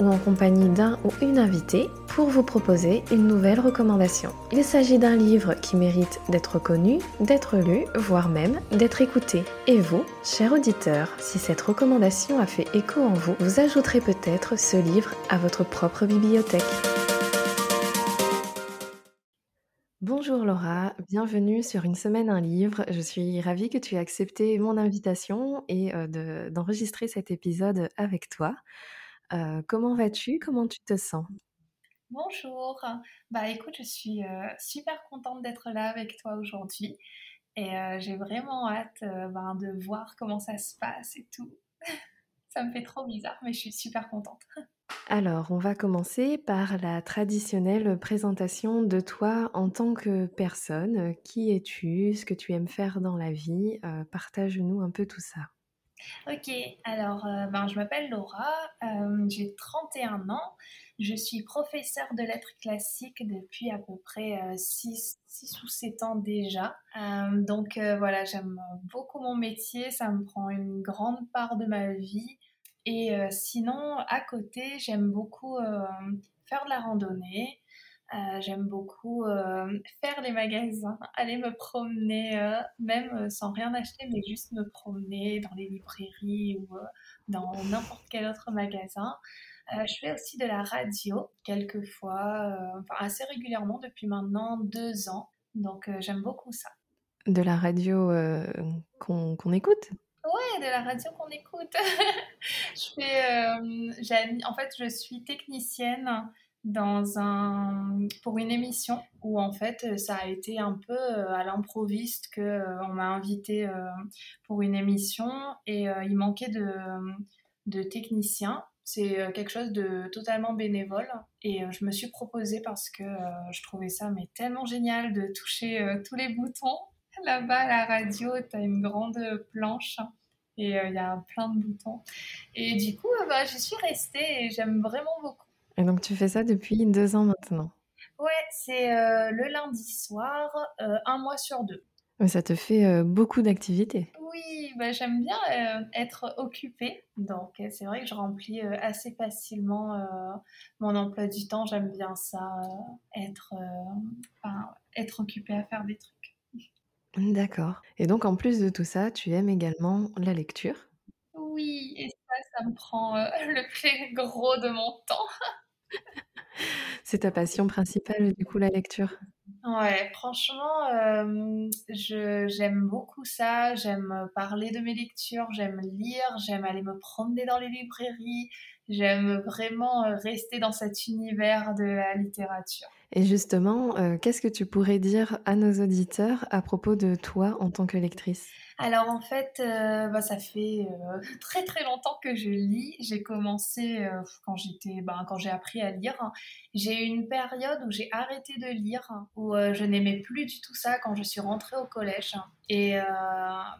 ou en compagnie d'un ou une invitée pour vous proposer une nouvelle recommandation. Il s'agit d'un livre qui mérite d'être connu, d'être lu, voire même d'être écouté. Et vous, cher auditeur, si cette recommandation a fait écho en vous, vous ajouterez peut-être ce livre à votre propre bibliothèque. Bonjour Laura, bienvenue sur Une semaine un livre. Je suis ravie que tu aies accepté mon invitation et euh, d'enregistrer cet épisode avec toi. Euh, comment vas-tu? Comment tu te sens? Bonjour. Bah écoute, je suis euh, super contente d'être là avec toi aujourd'hui et j'ai vraiment hâte ben, de voir comment ça se passe et tout. Ça me fait trop bizarre, mais je suis super contente. Alors, on va commencer par la traditionnelle présentation de toi en tant que personne. Qui es-tu? Ce que tu aimes faire dans la vie? Euh, partage-nous un peu tout ça. Ok, alors euh, ben, je m'appelle Laura, euh, j'ai 31 ans, je suis professeure de lettres classiques depuis à peu près 6, 6 ou 7 ans déjà. donc voilà, j'aime beaucoup mon métier, ça me prend une grande part de ma vie. Et euh, sinon, à côté, j'aime beaucoup euh, faire de la randonnée. Euh, j'aime beaucoup faire les magasins, aller me promener, même sans rien acheter, mais juste me promener dans les librairies ou dans n'importe quel autre magasin. je fais aussi de la radio, quelquefois, enfin assez régulièrement depuis maintenant deux ans. Donc j'aime beaucoup ça. De la radio qu'on écoute? Ouais, de la radio qu'on écoute. je fais, euh, en fait, je suis technicienne dans un, pour une émission où en fait ça a été un peu euh, à l'improviste que euh, on m'a invité pour une émission et il manquait de, de techniciens. C'est quelque chose de totalement bénévole et je me suis proposée parce que je trouvais ça mais tellement génial de toucher tous les boutons Là-bas, à la radio, tu as une grande planche et euh, il y a plein de boutons. Et du coup, euh, bah, j'y suis restée et j'aime vraiment beaucoup. Et donc, tu fais ça depuis deux ans maintenant Ouais, c'est euh, le lundi soir, un mois sur deux. Mais ça te fait beaucoup d'activités. Oui, bah, j'aime bien être occupée. Donc, c'est vrai que je remplis assez facilement mon emploi du temps. J'aime bien ça, être, être occupée à faire des trucs. D'accord. Et donc, en plus de tout ça, tu aimes également la lecture? Oui, et ça, ça me prend euh, le plus gros de mon temps. C'est ta passion principale, du coup, la lecture? Ouais, franchement, euh, je, j'aime beaucoup ça. J'aime parler de mes lectures, j'aime lire, j'aime aller me promener dans les librairies, j'aime vraiment rester dans cet univers de la littérature. Et justement, euh, qu'est-ce que tu pourrais dire à nos auditeurs à propos de toi en tant que lectrice? Alors en fait, euh, bah, ça fait euh, très très longtemps que je lis. J'ai commencé quand j'étais, ben, quand j'ai appris à lire. J'ai eu une période où j'ai arrêté de lire, où je n'aimais plus du tout ça quand je suis rentrée au collège. Et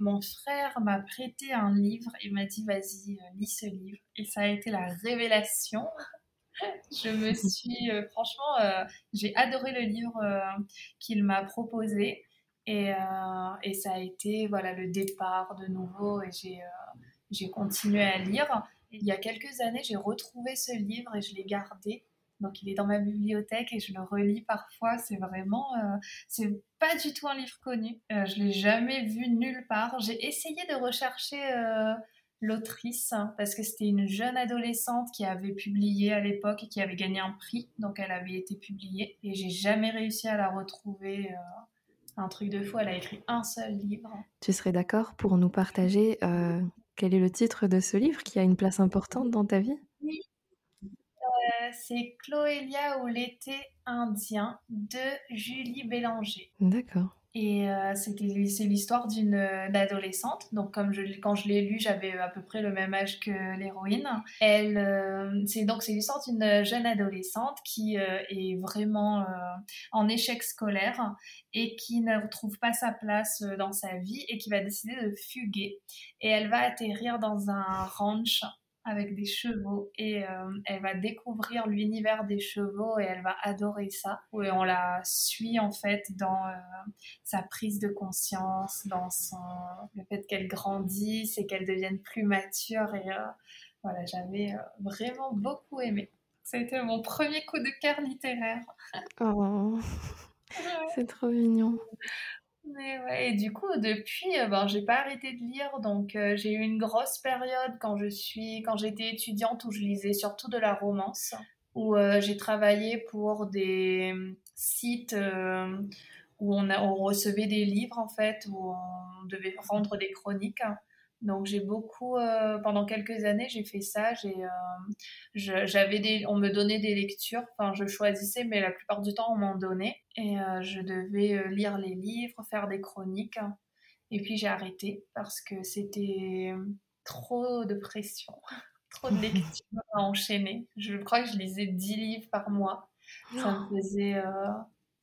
mon frère m'a prêté un livre et m'a dit vas-y lis ce livre. Et ça a été la révélation je me suis, euh, franchement, euh, j'ai adoré le livre euh, qu'il m'a proposé. Et, et, ça a été voilà, le départ de nouveau et j'ai continué à lire. il y a quelques années, j'ai retrouvé ce livre et je l'ai gardé. Donc il est dans ma bibliothèque et je le relis parfois. C'est vraiment, c'est pas du tout un livre connu. je l'ai jamais vu nulle part. J'ai essayé de rechercher l'autrice hein, parce que c'était une jeune adolescente qui avait publié à l'époque et qui avait gagné un prix, donc elle avait été publiée et j'ai jamais réussi à la retrouver. Un truc de fou, elle a écrit un seul livre. Tu serais d'accord pour nous partager euh, quel est le titre de ce livre qui a une place importante dans ta vie? Oui, euh, c'est Chloélia ou l'été indien de Julie Bélanger. D'accord. Et euh, c'était, c'est l'histoire d'une adolescente. Donc, comme je, quand je l'ai lu, j'avais à peu près le même âge que l'héroïne. Elle, euh, c'est donc c'est l'histoire d'une jeune adolescente qui euh, est vraiment en échec scolaire et qui ne retrouve pas sa place dans sa vie et qui va décider de fuguer. Et elle va atterrir dans un ranch avec des chevaux et euh, elle va découvrir l'univers des chevaux et elle va adorer ça. Et on la suit en fait dans euh, sa prise de conscience, dans son le fait qu'elle grandisse et qu'elle devienne plus mature et euh, voilà, j'avais vraiment beaucoup aimé. C'était mon premier coup de cœur littéraire. Oh, c'est trop mignon. Mais ouais, et du coup, depuis, euh, ben, j'ai pas arrêté de lire, donc euh, j'ai eu une grosse période quand je suis, quand j'étais étudiante où je lisais surtout de la romance, où euh, j'ai travaillé pour des sites où on, on recevait des livres en fait, où on devait rendre des chroniques. Donc j'ai beaucoup, euh, pendant quelques années, j'ai fait ça. J'ai, euh, j'avais des, on me donnait des lectures. Enfin, je choisissais, mais la plupart du temps, on m'en donnait. Et euh, je devais lire les livres, faire des chroniques. Et puis j'ai arrêté parce que c'était trop de pression, trop de lectures à enchaîner. Je crois que je lisais 10 livres par mois. Ça me oh. faisait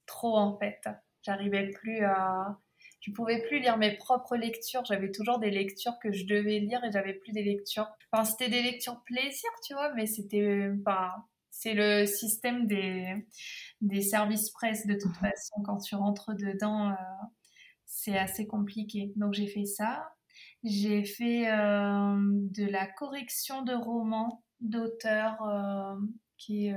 trop en fait. J'arrivais plus à je pouvais plus lire mes propres lectures. J'avais toujours des lectures que je devais lire et j'avais plus des lectures. Enfin, c'était des lectures plaisir, tu vois, mais c'était pas. c'est le système des, des services presse de toute mhm. façon. Quand tu rentres dedans, euh, c'est assez compliqué. Donc j'ai fait ça. J'ai fait euh, de la correction de romans d'auteurs euh, qui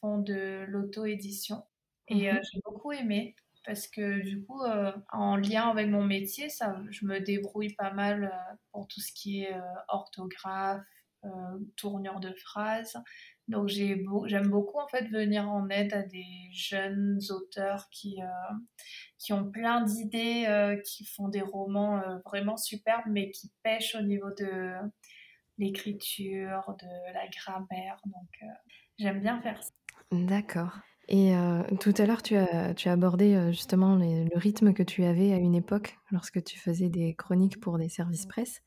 font de l'auto-édition. Et mhm. j'ai beaucoup aimé parce que du coup, euh, en lien avec mon métier, ça, je me débrouille pas mal euh, pour tout ce qui est euh, orthographe, tournure de phrases. Donc j'aime beaucoup en fait venir en aide à des jeunes auteurs qui, qui ont plein d'idées, qui font des romans vraiment superbes, mais qui pêchent au niveau de l'écriture, de la grammaire. Donc j'aime bien faire ça. D'accord. Et euh, tout à l'heure, tu as, tu as abordé euh, justement le rythme que tu avais à une époque lorsque tu faisais des chroniques pour des services presse.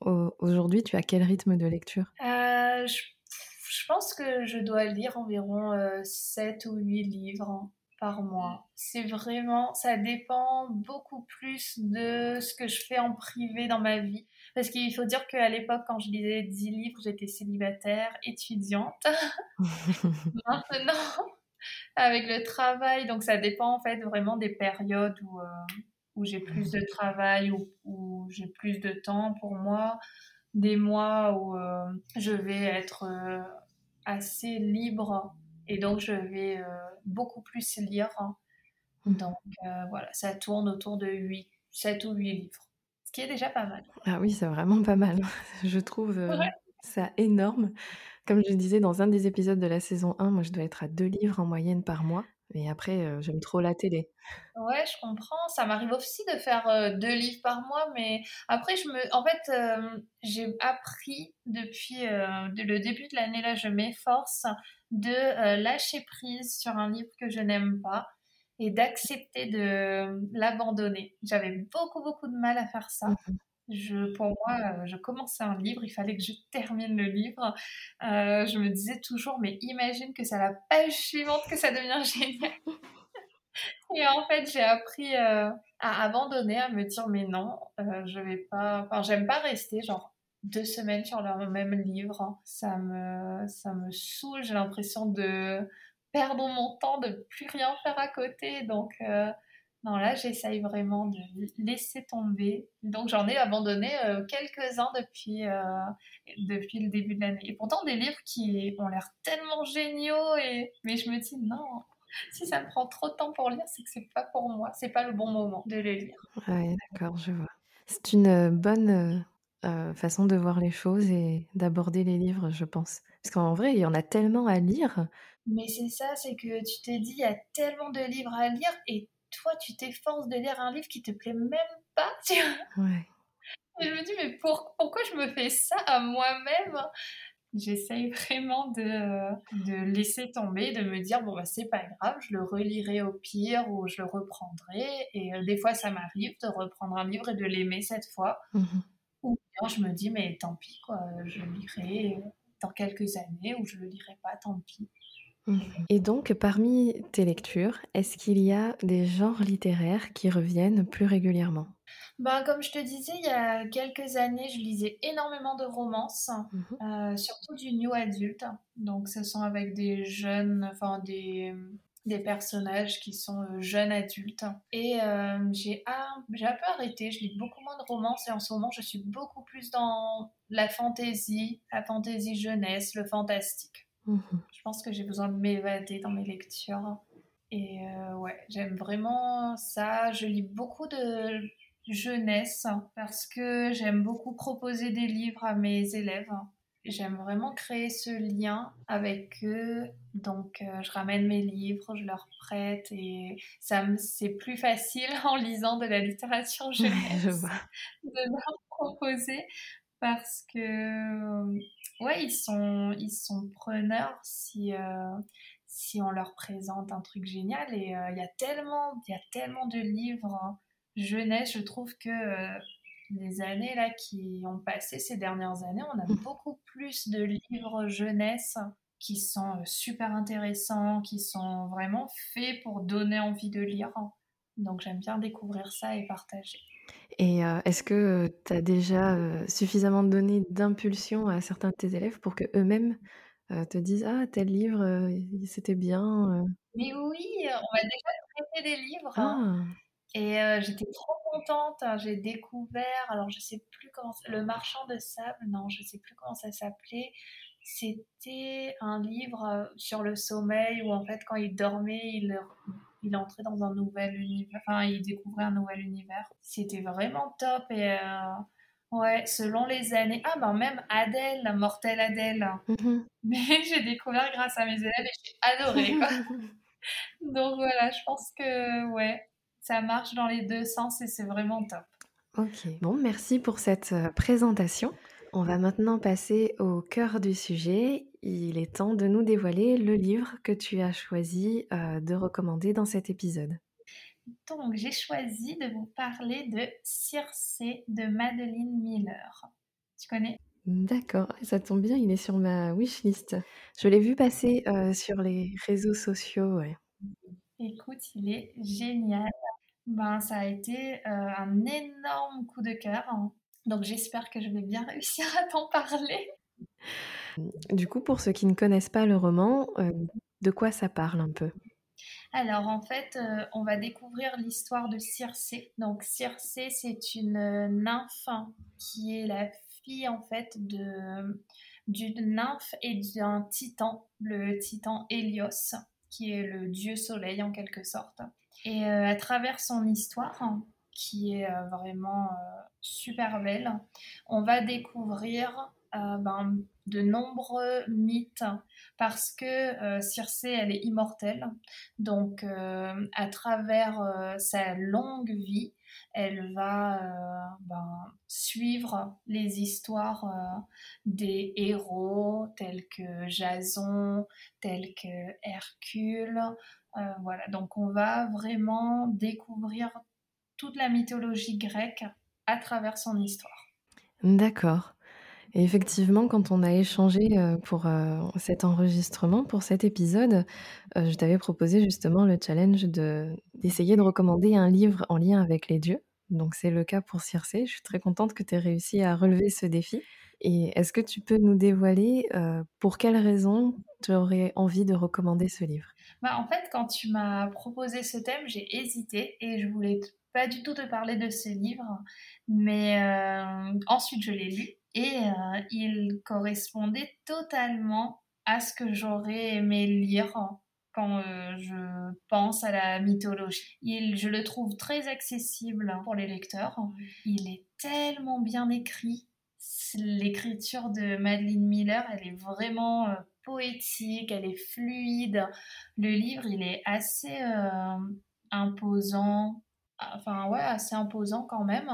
Aujourd'hui, tu as quel rythme de lecture? Euh, je, pense que je dois lire environ 7 ou 8 livres par mois. C'est vraiment, ça dépend beaucoup plus de ce que je fais en privé dans ma vie. Parce qu'il faut dire qu'à l'époque, quand je lisais 10 livres, j'étais célibataire, étudiante. Maintenant, avec le travail. Donc ça dépend en fait vraiment des périodes où, euh, où j'ai plus de travail, ou où, j'ai plus de temps pour moi, des mois où euh, je vais être euh, assez libre et donc je vais beaucoup plus lire. Donc voilà, ça tourne autour de 8, 7 ou 8 livres, ce qui est déjà pas mal. Ah oui, c'est vraiment pas mal. Je trouve ça énorme. Comme je disais dans un des épisodes de la saison 1, moi je dois être à deux livres en moyenne par mois. Et après, euh, j'aime trop la télé. Ouais, je comprends. Ça m'arrive aussi de faire euh, deux livres par mois, mais après, je me, en fait, euh, j'ai appris depuis le début de l'année là, je m'efforce de lâcher prise sur un livre que je n'aime pas et d'accepter de l'abandonner. J'avais beaucoup beaucoup de mal à faire ça. Mmh je, pour moi, euh, je commençais un livre, il fallait que je termine le livre. Euh, je me disais toujours, mais imagine que c'est à la page suivante que ça devient génial. Et en fait, j'ai appris euh, à abandonner, à me dire, mais non, je vais pas. Enfin, j'aime pas rester genre deux semaines sur le même livre. Ça me, ça me saoule. J'ai l'impression de perdre mon temps, de plus rien faire à côté. Donc, non, là, j'essaye vraiment de laisser tomber. Donc, j'en ai abandonné euh, quelques-uns depuis, euh, depuis le début de l'année. Et pourtant, des livres qui ont l'air tellement géniaux. Et... Mais je me dis, non, si ça me prend trop de temps pour lire, c'est que c'est pas pour moi. C'est pas le bon moment de les lire. Oui, d'accord, je vois. C'est une euh, bonne façon de voir les choses et d'aborder les livres, je pense. Parce qu'en vrai, il y en a tellement à lire. Mais c'est ça, c'est que tu te dis, il y a tellement de livres à lire et toi, tu t'efforces de lire un livre qui te plaît même pas. Tu ouais. Et je me dis, mais pourquoi je me fais ça à moi-même J'essaye vraiment de, de laisser tomber, de me dire bon bah c'est pas grave, je le relirai au pire ou je le reprendrai. Et des fois ça m'arrive de reprendre un livre et de l'aimer cette fois. Mmh ou bien je me dis mais tant pis quoi, je le lirai dans quelques années ou je le lirai pas, tant pis. Mmh. Et donc, parmi tes lectures, est-ce qu'il y a des genres littéraires qui reviennent plus régulièrement? Ben, Comme je te disais, il y a quelques années, je lisais énormément de romances, mmh euh, surtout du new adulte. Donc, ce sont avec des jeunes, enfin des, des personnages qui sont euh, jeunes adultes. Et euh, j'ai un, un peu arrêté, je lis beaucoup moins de romances et en ce moment, je suis beaucoup plus dans la fantaisie, la fantaisie jeunesse, le fantastique. Mhm. Je pense que j'ai besoin de m'évader dans mes lectures. Et euh, ouais, j'aime vraiment ça. Je lis beaucoup de jeunesse parce que j'aime beaucoup proposer des livres à mes élèves. J'aime vraiment créer ce lien avec eux. Donc, euh, je ramène mes livres, je leur prête et ça c'est plus facile en lisant de la littérature jeunesse de leur proposer parce que euh, ouais ils sont ils sont preneurs si euh, si on leur présente un truc génial. Et euh, il y a tellement il y a tellement de livres hein, jeunesse. Je trouve que les années là qui ont passé ces dernières années on a mmh. beaucoup plus de livres jeunesse qui sont super intéressants qui sont vraiment faits pour donner envie de lire. Donc j'aime bien découvrir ça et partager et est-ce que tu as déjà suffisamment donné d'impulsion à certains de tes élèves pour qu'eux-mêmes te disent Ah, tel livre, c'était bien Mais oui, on m'a déjà prêté des livres. Hein. Ah. Et j'étais trop contente. Hein. J'ai découvert, alors je sais plus comment, Le Marchand de sable, non, je sais plus comment ça s'appelait. C'était un livre sur le sommeil où en fait, quand il dormait, il il entrait dans un nouvel univers, enfin, il découvrait un nouvel univers. C'était vraiment top et euh, ouais, selon les années. Ah, ben même Adèle, la mortelle Adèle. Mhm. Mais j'ai découvert grâce à mes élèves et j'ai adoré. Donc voilà, je pense que ouais, ça marche dans les deux sens et c'est vraiment top. Ok, bon, merci pour cette euh, présentation. On va maintenant passer au cœur du sujet. Il est temps de nous dévoiler le livre que tu as choisi euh, de recommander dans cet épisode. Donc, j'ai choisi de vous parler de Circé de Madeleine Miller. Tu connais? D'accord, ça tombe bien, il est sur ma wishlist. Je l'ai vu passer euh, sur les réseaux sociaux. Écoute, il est génial. Ben, ça a été euh, un énorme coup de cœur. Hein. Donc j'espère que je vais bien réussir à t'en parler. Du coup, pour ceux qui ne connaissent pas le roman, euh, de quoi ça parle un peu? Alors en fait, euh, on va découvrir l'histoire de Circé. Donc Circé, c'est une euh, nymphe qui est la fille en fait de d'une nymphe et d'un titan, le titan Hélios, qui est le dieu soleil en quelque sorte. Et à travers son histoire, qui est euh, vraiment euh, super belle. On va découvrir euh, ben, de nombreux mythes parce que Circé, elle est immortelle. Donc, à travers sa longue vie, elle va ben, suivre les histoires des héros tels que Jason, tels que Hercule. voilà, donc on va vraiment découvrir toute la mythologie grecque à travers son histoire. D'accord. Et effectivement, quand on a échangé euh, pour euh, cet enregistrement, pour cet épisode, euh, je t'avais proposé justement le challenge de, d'essayer de recommander un livre en lien avec les dieux. Donc c'est le cas pour Circé. Je suis très contente que tu aies réussi à relever ce défi. Et est-ce que tu peux nous dévoiler pour quelles raisons tu aurais envie de recommander ce livre? Bah, En fait, quand tu m'as proposé ce thème, j'ai hésité et je voulais pas du tout te parler de ce livre, mais euh, ensuite je l'ai lu et euh, il correspondait totalement à ce que j'aurais aimé lire quand euh, je pense à la mythologie. Il, je le trouve très accessible pour les lecteurs. Il est tellement bien écrit. L'écriture de Madeleine Miller, elle est vraiment poétique, elle est fluide. Le livre, il est assez imposant, enfin ouais, assez imposant quand même.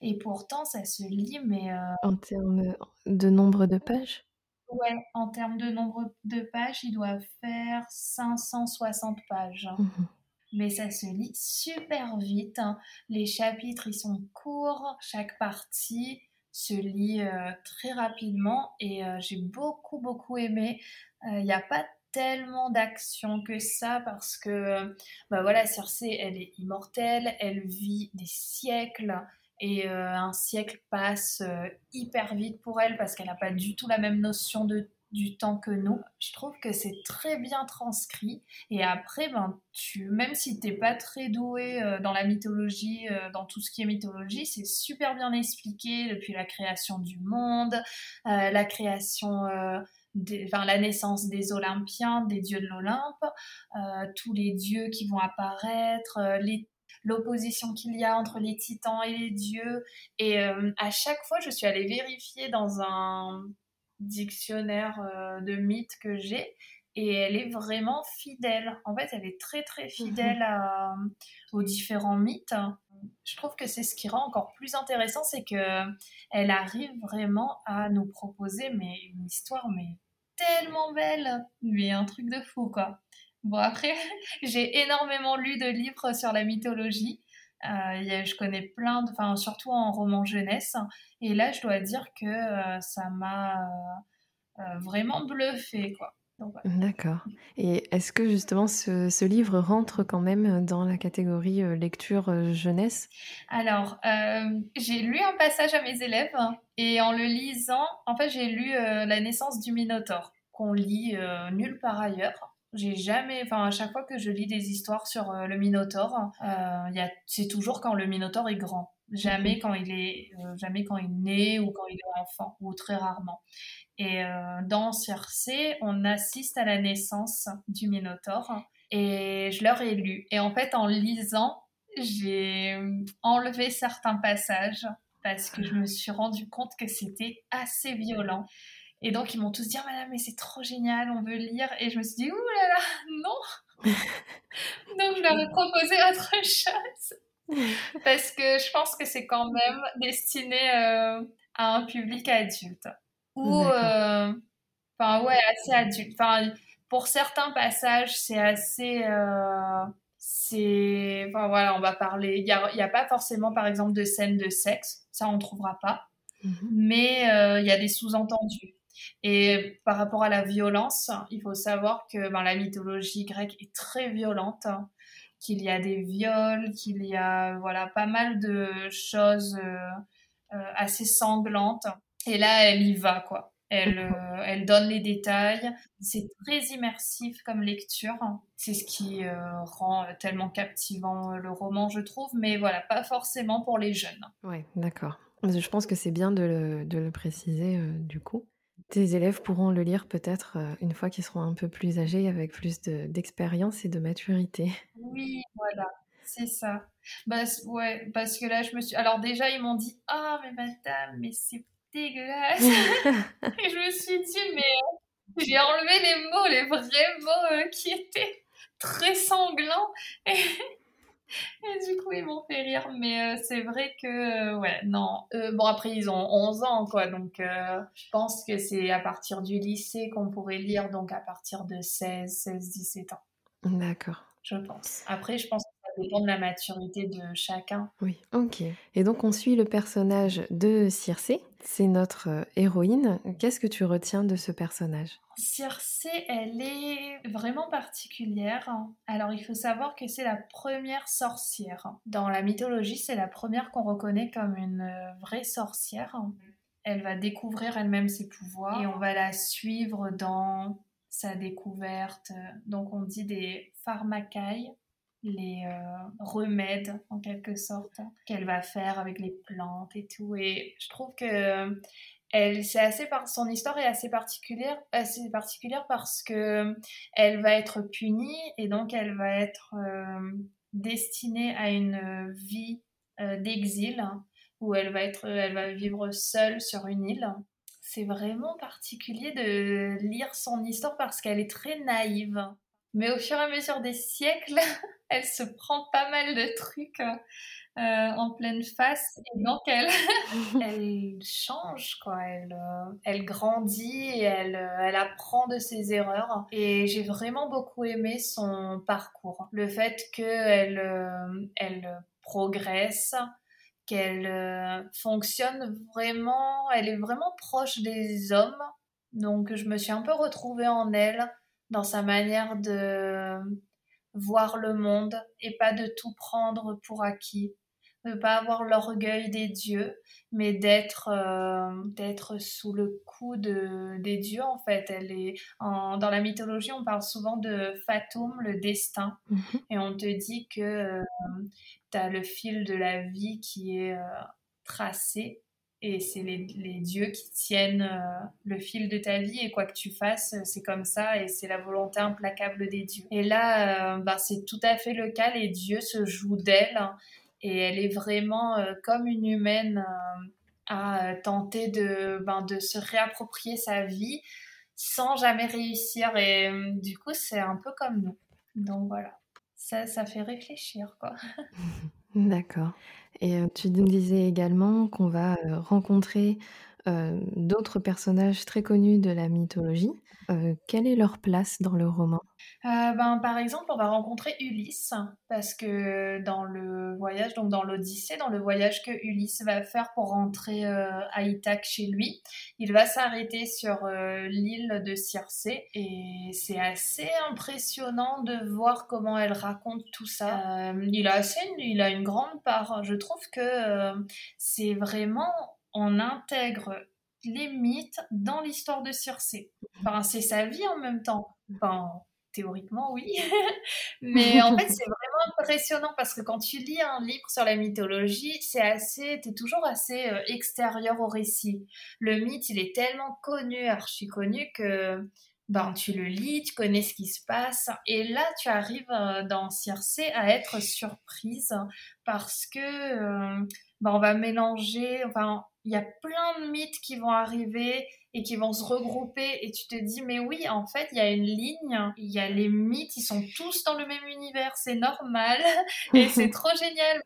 Et pourtant, ça se lit, mais... Euh, en termes de nombre de pages? Ouais, en termes de nombre de pages, il doit faire 560 pages. Mhm. Mais ça se lit super vite. Hein. Les chapitres, ils sont courts. Chaque partie se lit euh, très rapidement. Et euh, j'ai beaucoup, beaucoup aimé. Il n'y a pas tellement d'action que ça parce que, bah voilà, Circé, elle est immortelle. Elle vit des siècles et euh, un siècle passe euh, hyper vite pour elle parce qu'elle n'a pas du tout la même notion de, du temps que nous. Je trouve que c'est très bien transcrit. Et après, ben, tu, même si tu n'es pas très doué euh, dans la mythologie, dans tout ce qui est mythologie, c'est super bien expliqué depuis la création du monde, la création... enfin, la naissance des Olympiens, des dieux de l'Olympe, tous les dieux qui vont apparaître, les l'opposition qu'il y a entre les titans et les dieux. Et euh, à chaque fois, je suis allée vérifier dans un dictionnaire euh, de mythes que j'ai. Et elle est vraiment fidèle. En fait, elle est très très fidèle mhm. aux différents mythes. Je trouve que c'est ce qui rend encore plus intéressant, c'est que elle arrive vraiment à nous proposer mais une histoire mais tellement belle, mais un truc de fou quoi. Bon, après, j'ai énormément lu de livres sur la mythologie. Euh, je connais plein, de, enfin, surtout en roman jeunesse. Et là, je dois dire que euh, ça m'a euh, vraiment bluffé, quoi. D'accord. Et est-ce que justement ce, livre rentre quand même dans la catégorie lecture jeunesse? Alors, j'ai lu un passage à mes élèves et en le lisant, en fait, j'ai lu La naissance du Minotaure, qu'on lit nulle part ailleurs. J'ai jamais, enfin à chaque fois que je lis des histoires sur euh, le Minotaure, euh, c'est toujours quand le Minotaure est grand, jamais quand il est, euh, jamais quand il né ou quand il est enfant ou très rarement. Et dans Circé, on assiste à la naissance du Minotaure et je leur ai lu. Et en fait, en lisant, j'ai enlevé certains passages parce que je me suis rendu compte que c'était assez violent. Et donc, ils m'ont tous dit, oh, madame, mais c'est trop génial, on veut lire. Et je me suis dit, ouh là là, non Donc, je leur ai proposé autre chose. Parce que je pense que c'est quand même destiné euh, à un public adulte. Ou, euh, enfin, ouais, assez adulte. Enfin, pour certains passages, c'est assez. Euh, c'est. Enfin, voilà, on va parler. Il n'y a, a, pas forcément, par exemple, de scènes de sexe. Ça, on ne trouvera pas. Mhm. Mais il y a des sous-entendus. Et par rapport à la violence, il faut savoir que ben, la mythologie grecque est très violente, qu'il y a des viols, qu'il y a voilà pas mal de choses euh, euh, assez sanglantes. Et là, elle y va quoi. Elle, euh, elle donne les détails. C'est très immersif comme lecture. C'est ce qui rend tellement captivant le roman, je trouve. Mais voilà, pas forcément pour les jeunes. Oui, d'accord. Je pense que c'est bien de le, de le préciser du coup. Tes élèves pourront le lire peut-être euh, une fois qu'ils seront un peu plus âgés, avec plus d'expérience et de maturité. Oui, voilà, c'est ça. Bah, ouais, parce que là, je me suis. Alors, déjà, ils m'ont dit Ah, mais madame, mais c'est dégueulasse. et je me suis dit Mais euh, j'ai enlevé les mots, les vrais mots euh, qui étaient très sanglants. Et et du coup, ils m'ont fait rire. Mais euh, c'est vrai que, euh, ouais, non. Bon, après, ils ont 11 ans, quoi. Donc, je pense que c'est à partir du lycée qu'on pourrait lire, donc à partir de 16, 16, 17 ans. D'accord. Je pense. Après, je pense ça dépend de la maturité de chacun. Oui, ok. Et donc on suit le personnage de Circé, c'est notre euh, héroïne. Qu'est-ce que tu retiens de ce personnage? Circé, elle est vraiment particulière. Alors il faut savoir que c'est la première sorcière. Dans la mythologie, c'est la première qu'on reconnaît comme une euh, vraie sorcière. Elle va découvrir elle-même ses pouvoirs et on va la suivre dans sa découverte. Donc on dit des pharmacailles les euh, remèdes en quelque sorte qu'elle va faire avec les plantes et tout. Et je trouve que elle c'est assez par son histoire est assez particulière assez particulière parce que elle va être punie et donc elle va être euh, destinée à une vie euh, d'exil où elle va être elle va vivre seule sur une île. C'est vraiment particulier de lire son histoire parce qu'elle est très naïve. Mais au fur et à mesure des siècles, elle se prend pas mal de trucs. en pleine face. Et donc, elle, elle change, quoi. Elle, elle grandit et elle, elle apprend de ses erreurs. Et j'ai vraiment beaucoup aimé son parcours. Le fait qu'elle elle progresse, qu'elle fonctionne vraiment, elle est vraiment proche des hommes. Donc, je me suis un peu retrouvée en elle dans sa manière de voir le monde et pas de tout prendre pour acquis, ne pas avoir l'orgueil des dieux, mais d'être euh, d'être sous le coup de, des dieux en fait. Elle est dans la mythologie, on parle souvent de Fatum, le destin, mhm. et on te dit que euh, tu as le fil de la vie qui est euh, tracé et c'est les, dieux qui tiennent euh, le fil de ta vie et quoi que tu fasses, c'est comme ça et c'est la volonté implacable des dieux. Et là, euh, bah, c'est tout à fait le cas, les dieux se jouent d'elle et elle est vraiment euh, comme une humaine à tenter de, ben, de se réapproprier sa vie sans jamais réussir et du coup, c'est un peu comme nous. Donc voilà, ça, ça fait réfléchir quoi. D'accord. Et tu nous disais également qu'on va, rencontrer, d'autres personnages très connus de la mythologie. Quelle est leur place dans le roman? Euh, ben, par exemple, on va rencontrer Ulysse, parce que dans le voyage, donc dans l'Odyssée, dans le voyage que Ulysse va faire pour rentrer euh, à Ithaque chez lui, il va s'arrêter sur euh, l'île de Circé, et c'est assez impressionnant de voir comment elle raconte tout ça. il, a assez, il a une grande part. Je trouve que c'est vraiment, on intègre les mythes dans l'histoire de Circé. Enfin, c'est sa vie en même temps. Théoriquement, oui. Mais en fait, c'est vraiment impressionnant parce que quand tu lis un livre sur la mythologie, c'est assez, t'es toujours assez euh, extérieur au récit. Le mythe, il est tellement connu, archi connu que ben, tu le lis, tu connais ce qui se passe. Et là, tu arrives euh, dans Circé à être surprise parce que euh, ben, on va mélanger, enfin, il y a plein de mythes qui vont arriver et qui vont se regrouper et tu te dis mais oui en fait il y a une ligne il y a les mythes ils sont tous dans le même univers c'est normal et c'est trop génial.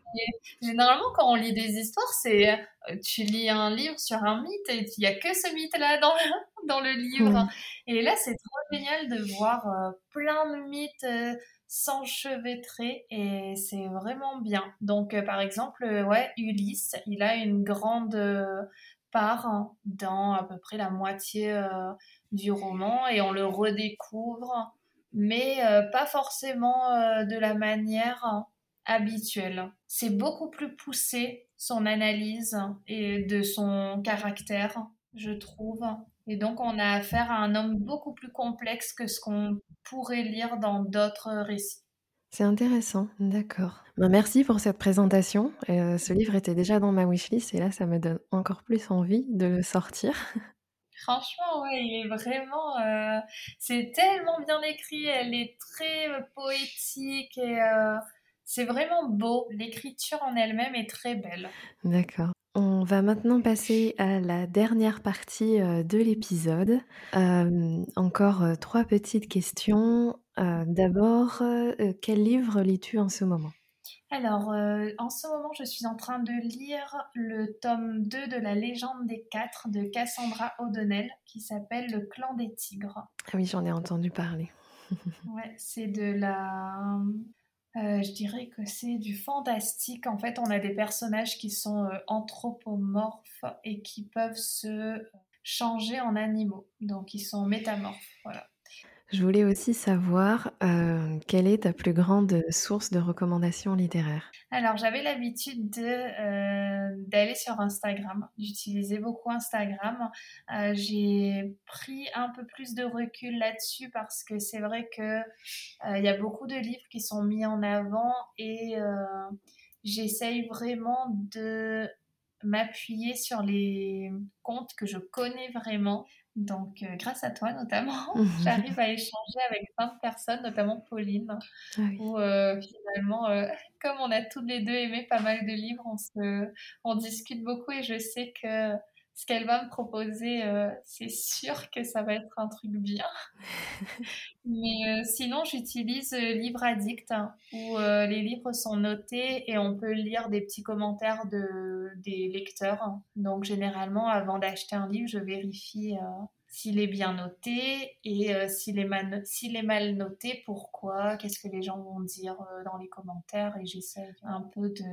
Généralement quand on lit des histoires c'est euh, tu lis un livre sur un mythe et il y a que ce mythe là dans le, dans le livre. Et là c'est trop génial de voir euh, plein de mythes euh, s'enchevêtrer et c'est vraiment bien. Donc par exemple, ouais, Ulysse, il a une grande part dans à peu près la moitié euh, du roman et on le redécouvre, mais euh, pas forcément euh, de la manière habituelle. C'est beaucoup plus poussé son analyse et de son caractère, je trouve. Et donc on a affaire à un homme beaucoup plus complexe que ce qu'on pourrait lire dans d'autres récits. C'est intéressant, d'accord. Ben, merci pour cette présentation. Euh, ce livre était déjà dans ma wishlist et là, ça me donne encore plus envie de le sortir. Franchement, ouais, il est vraiment. Euh, c'est tellement bien écrit, elle est très euh, poétique et c'est vraiment beau. L'écriture en elle-même est très belle. D'accord. On va maintenant passer à la dernière partie de l'épisode. encore trois petites questions. Euh, d'abord, euh, euh, quel livre lis-tu en ce moment? Alors, en ce moment, je suis en train de lire le tome 2 de la légende des quatre de Cassandra O'Donnell qui s'appelle Le clan des tigres. Ah oui, j'en ai entendu parler. ouais, c'est de la... je dirais que c'est du fantastique. En fait, on a des personnages qui sont anthropomorphes et qui peuvent se changer en animaux. Donc, ils sont métamorphes. Voilà. Je voulais aussi savoir, euh, quelle est ta plus grande source de recommandations littéraires? Alors, j'avais l'habitude de, euh, d'aller sur Instagram. J'utilisais beaucoup Instagram. Euh, j'ai pris un peu plus de recul là-dessus parce que c'est vrai que, il y a beaucoup de livres qui sont mis en avant et j'essaye vraiment de m'appuyer sur les comptes que je connais vraiment. Donc, euh, grâce à toi notamment, j'arrive à échanger avec plein de personnes, notamment Pauline, ah où euh, finalement, euh, comme on a toutes les deux aimé pas mal de livres, on, se, on discute beaucoup et je sais que ce qu'elle va me proposer, euh, c'est sûr que ça va être un truc bien. Mais euh, sinon, j'utilise euh, Livre Addict, hein, où les livres sont notés et on peut lire des petits commentaires de, des lecteurs. Donc, généralement, avant d'acheter un livre, je vérifie s'il est bien noté et s'il est, mal, est mal noté, pourquoi, qu'est-ce que les gens vont dire dans les commentaires. Et j'essaie un peu de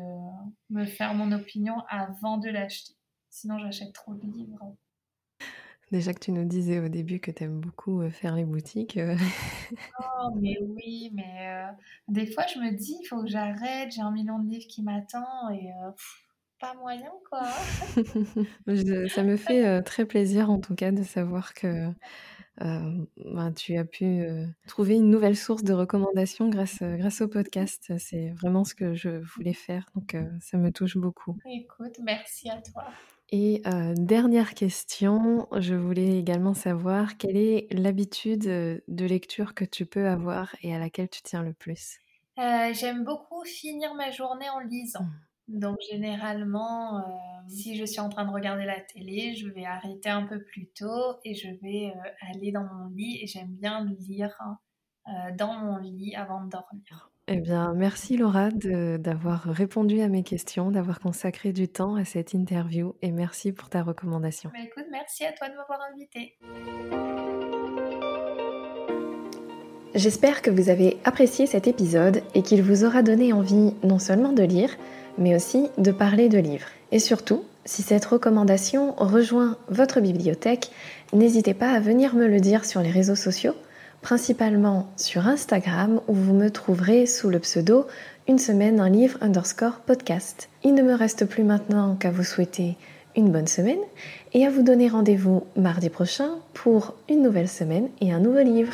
me faire mon opinion avant de l'acheter. Sinon, j'achète trop de livres. Déjà que tu nous disais au début que tu aimes beaucoup euh, faire les boutiques. Euh. oh, mais oui, mais euh, des fois, je me dis, il faut que j'arrête, j'ai un million de livres qui m'attend et pas moyen, quoi. ça me fait très plaisir, en tout cas, de savoir que ben, tu as pu trouver une nouvelle source de recommandations grâce, grâce au podcast. C'est vraiment ce que je voulais faire, donc ça me touche beaucoup. Écoute, merci à toi. Et dernière question, je voulais également savoir quelle est l'habitude de lecture que tu peux avoir et à laquelle tu tiens le plus? J'aime beaucoup finir ma journée en lisant. Mmh. Donc généralement, si je suis en train de regarder la télé, je vais arrêter un peu plus tôt et je vais aller dans mon lit et j'aime bien lire dans mon lit avant de dormir. Eh bien, merci Laura d'avoir répondu à mes questions, d'avoir consacré du temps à cette interview et merci pour ta recommandation. Bah, écoute, merci à toi de m'avoir invité. J'espère que vous avez apprécié cet épisode et qu'il vous aura donné envie non seulement de lire, mais aussi de parler de livres. Et surtout, si cette recommandation rejoint votre bibliothèque, n'hésitez pas à venir me le dire sur les réseaux sociaux principalement sur Instagram où vous me trouverez sous le pseudo une semaine un livre underscore podcast. Il ne me reste plus maintenant qu'à vous souhaiter une bonne semaine et à vous donner rendez-vous mardi prochain pour une nouvelle semaine et un nouveau livre.